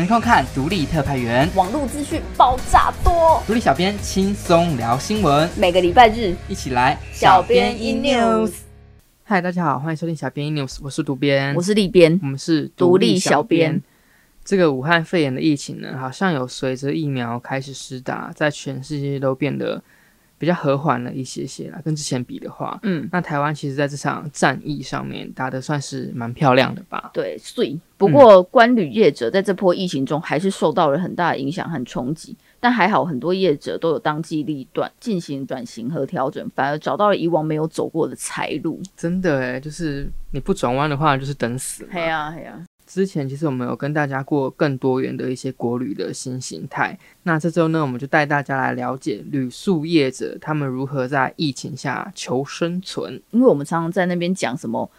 能够看独立特派员，网络资讯爆炸多，独立小编轻松聊新闻，每个礼拜日一起来小编 in news。嗨，大家好，欢迎收听小编 in news，我是独编，我是立编，我们是独立小编。这个武汉肺炎的疫情呢，好像有随着疫苗开始施打，在全世界都变得比较和缓了一些些啦，跟之前比的话，嗯，那台湾其实在这场战役上面打的算是蛮漂亮的吧？对，所以不过观旅业者在这波疫情中还是受到了很大的影响和冲击，但还好很多业者都有当机立断进行转型和调整，反而找到了以往没有走过的财路。真的诶，就是你不转弯的话，就是等死。嘿呀嘿呀。之前其实我们有跟大家过更多元的一些国旅的新形态，那这周呢，我们就带大家来了解旅宿业者他们如何在疫情下求生存。因为我们常常在那边讲什么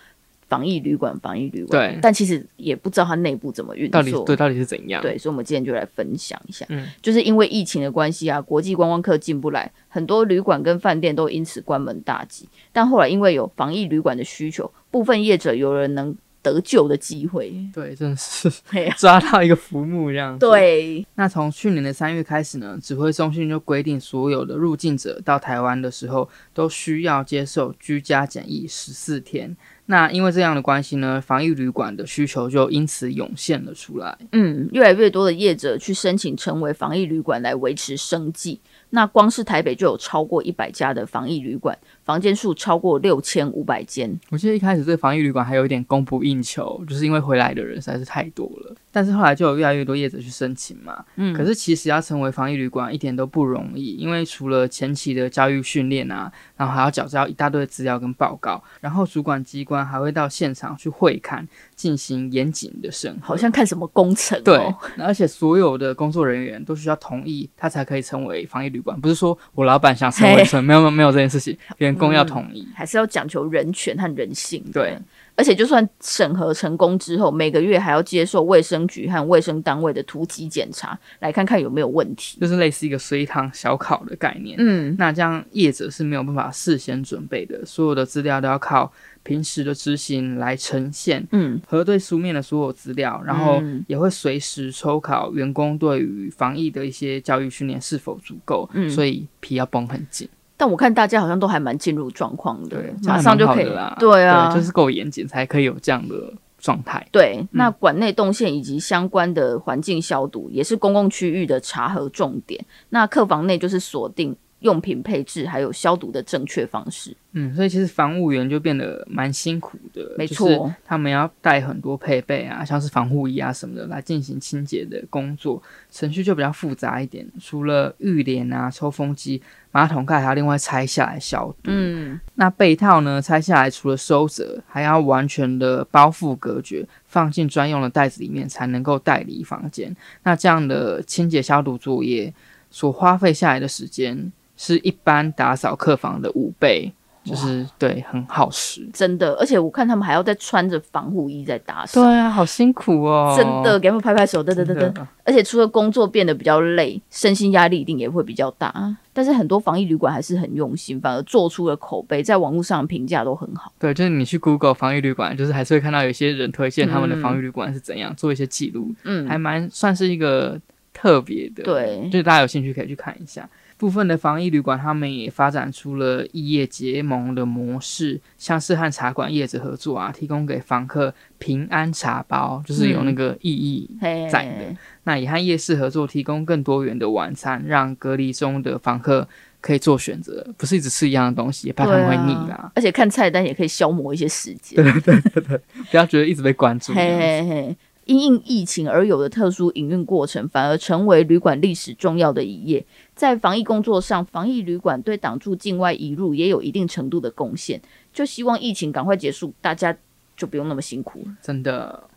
防疫旅馆、防疫旅馆，对，但其实也不知道它内部怎么运作，到底对到底是怎样？对，所以我们今天就来分享一下。嗯，就是因为疫情的关系啊，国际观光客进不来，很多旅馆跟饭店都因此关门大吉。但后来因为有防疫旅馆的需求，部分业者有人能。得救的机会，对，真的是 抓到一个浮木这样。对，那从去年的三月开始呢，指挥中心就规定，所有的入境者到台湾的时候，都需要接受居家检疫十四天。那因为这样的关系呢，防疫旅馆的需求就因此涌现了出来。嗯，越来越多的业者去申请成为防疫旅馆来维持生计。那光是台北就有超过一百家的防疫旅馆，房间数超过六千五百间。我记得一开始对防疫旅馆还有一点供不应求，就是因为回来的人实在是太多了。但是后来就有越来越多业者去申请嘛。嗯，可是其实要成为防疫旅馆一点都不容易，因为除了前期的教育训练啊，然后还要缴交一大堆资料跟报告，然后主管机关还会到现场去会勘，进行严谨的审核，好像看什么工程哦。对，而且所有的工作人员都需要同意，他才可以成为防疫旅馆。不是说我老板想成为成，没有没有没有这件事情，员工要同意，嗯，还是要讲求人权和人性。对。而且，就算审核成功之后，每个月还要接受卫生局和卫生单位的突击检查，来看看有没有问题，就是类似一个随堂小考的概念。嗯，那这样业者是没有办法事先准备的，所有的资料都要靠平时的执行来呈现。嗯，核对书面的所有资料，然后也会随时抽考员工对于防疫的一些教育训练是否足够。嗯，所以皮要绷很紧。但我看大家好像都还蛮进入状况的，马上就可以了。对啊，对，就是够严谨才可以有这样的状态。对，嗯、那馆内动线以及相关的环境消毒也是公共区域的查核重点。那客房内就是锁定用品配置还有消毒的正确方式。嗯，所以其实防务员就变得蛮辛苦的，没错，他们要带很多配备啊，像是防护衣啊什么的来进行清洁的工作，程序就比较复杂一点。除了浴帘啊、抽风机、马桶盖还要另外拆下来消毒。嗯，那被套呢，拆下来除了收折，还要完全的包覆隔绝，放进专用的袋子里面才能够带离房间。那这样的清洁消毒作业所花费下来的时间，是一般打扫客房的五倍。就是对，很耗时，真的，而且我看他们还要再穿着防护衣在打扫，对啊，好辛苦哦，真的，给他们拍拍手，噔噔噔噔。而且除了工作变得比较累，身心压力一定也会比较大。但是很多防疫旅馆还是很用心，反而做出了口碑，在网络上评价都很好。对，就是你去 Google 防疫旅馆，就是还是会看到有些人推荐他们的防疫旅馆是怎样、嗯、做一些记录，嗯，还蛮算是一个特别的，对，就是大家有兴趣可以去看一下。部分的防疫旅馆，他们也发展出了异业结盟的模式，像是和茶馆业者合作啊，提供给房客平安茶包，就是有那个意义在的。嗯、那也和夜市合作，提供更多元的晚餐，让隔离中的房客可以做选择，不是一直吃一样的东西，也怕他们会腻啦、啊。而且看菜单也可以消磨一些时间。对对对对，不要觉得一直被关注。嘿嘿嘿。因应疫情而有的特殊营运过程，反而成为旅馆历史重要的一页。在防疫工作上，防疫旅馆对挡住境外移入也有一定程度的贡献。就希望疫情赶快结束，大家就不用那么辛苦了。真的。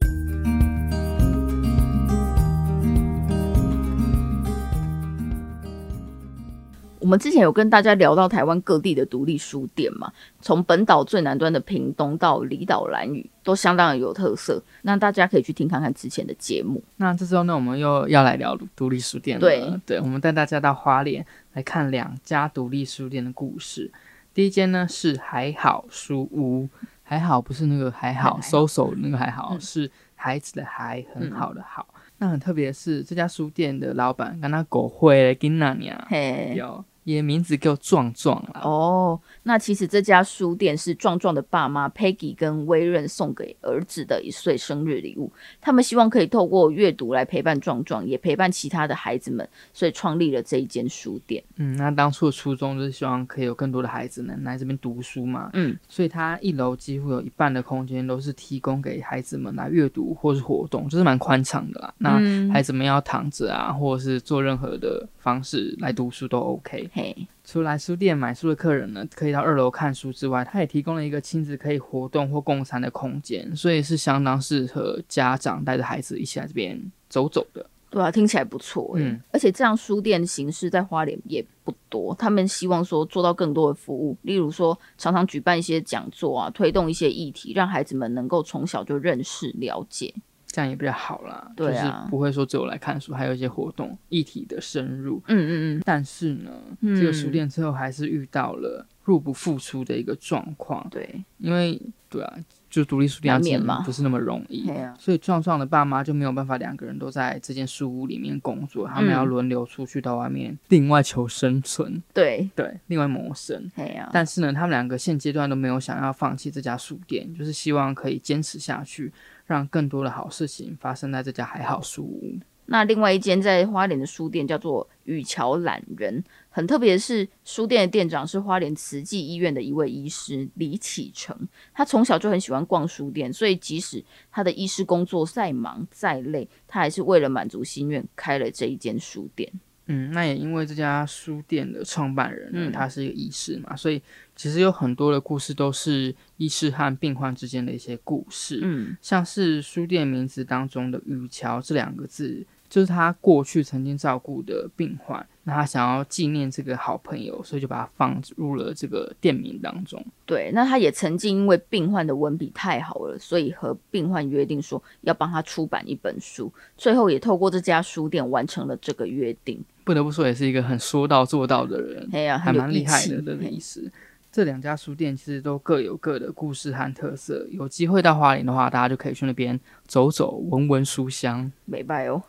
我们之前有跟大家聊到台湾各地的独立书店嘛，从本岛最南端的屏东到离岛兰屿，都相当的有特色。那大家可以去听看看之前的节目。那这周呢，我们又要来聊独立书店了。对，对，我们带大家到花莲来看两家独立书店的故事。第一间呢是还好书屋，还好不是那个还好，搜搜那个还好，嗯、是孩子的孩，很好的好。嗯那很特别的是，这家书店的老板跟他狗会的跟那样，嘿，有。也名字叫壮壮啦哦。那其实这家书店是壮壮的爸妈 Peggy 跟威任送给儿子的一岁生日礼物。他们希望可以透过阅读来陪伴壮壮，也陪伴其他的孩子们，所以创立了这一间书店。嗯，那当初的初衷就是希望可以有更多的孩子能来这边读书嘛。嗯，所以他一楼几乎有一半的空间都是提供给孩子们来阅读或是活动，就是蛮宽敞的啦。那孩子们要躺着啊，或者是做任何的方式来读书都 OK。嘿，除来书店买书的客人呢，可以到二楼看书之外，他也提供了一个亲子可以活动或共餐的空间，所以是相当适合家长带着孩子一起来这边走走的。对啊，听起来不错。嗯，而且这样书店形式在花莲也不多，他们希望说做到更多的服务，例如说常常举办一些讲座啊，推动一些议题，让孩子们能够从小就认识了解。这样也比较好啦，对啊，就是不会说只有来看书，还有一些活动议题的深入。嗯嗯嗯。但是呢，嗯、这个书店最后还是遇到了入不敷出的一个状况。对，因为对啊，就独立书店要经营不是那么容易，啊、所以壮壮的爸妈就没有办法两个人都在这间书屋里面工作，他们要轮流出去到外面另外求生存。对对，另外谋生。啊、但是呢，他们两个现阶段都没有想要放弃这家书店，就是希望可以坚持下去。让更多的好事情发生在这家还好书屋。那另外一间在花莲的书店叫做雨桥懒人，很特别的是，书店的店长是花莲慈济医院的一位医师李启成。他从小就很喜欢逛书店，所以即使他的医师工作再忙再累，他还是为了满足心愿开了这一间书店。嗯，那也因为这家书店的创办人，嗯，他是一个医师嘛，所以其实有很多的故事都是医师和病患之间的一些故事。嗯，像是书店名字当中的“雨桥”这两个字。就是他过去曾经照顾的病患，那他想要纪念这个好朋友，所以就把它放入了这个店名当中。对，那他也曾经因为病患的文笔太好了，所以和病患约定说要帮他出版一本书，最后也透过这家书店完成了这个约定。不得不说，也是一个很说到做到的人，还蛮厉害的的意思。这两家书店其实都各有各的故事和特色，有机会到花莲的话，大家就可以去那边走走，闻闻书香，美拜哦。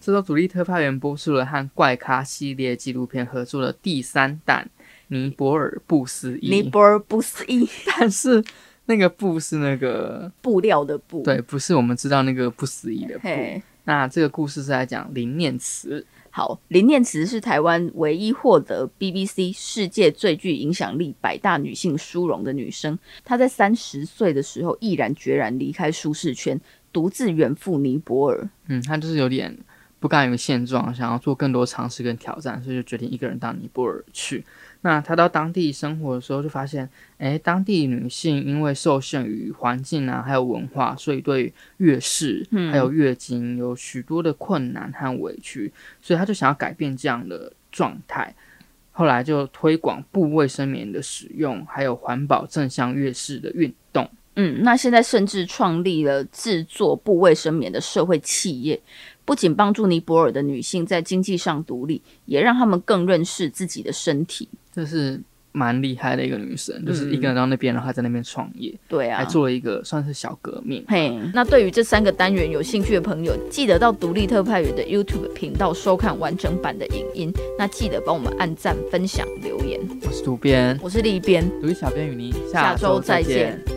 这周独立特派员播出了和怪咖系列纪录片合作的第三弹《尼泊尔不思议》。尼泊尔不思议，但是那个“布”是那个布料的“布”，对，不是我们知道那个不思议的“布”。那这个故事是在讲林念慈。好，林念慈是台湾唯一获得 BBC 世界最具影响力百大女性殊荣的女生。她在三十岁的时候毅然决然离开舒适圈，独自远赴尼泊尔。嗯，她就是有点。不甘于现状，想要做更多尝试跟挑战，所以就决定一个人到尼泊尔去。那他到当地生活的时候，就发现，诶，当地女性因为受限于环境啊，还有文化，所以对月事还有月经有许多的困难和委屈，所以他就想要改变这样的状态。后来就推广布卫生棉的使用，还有环保正向月事的运动。嗯，那现在甚至创立了制作布卫生棉的社会企业。不仅帮助尼泊尔的女性在经济上独立，也让她们更认识自己的身体。这是蛮厉害的一个女生，嗯、就是一个人到那边，然后还在那边创业。对啊，还做了一个算是小革命。嘿，那对于这三个单元有兴趣的朋友，记得到独立特派员的 YouTube 频道收看完整版的影音。那记得帮我们按赞、分享、留言。我是主编，我是立编，独立小编与您下周再见。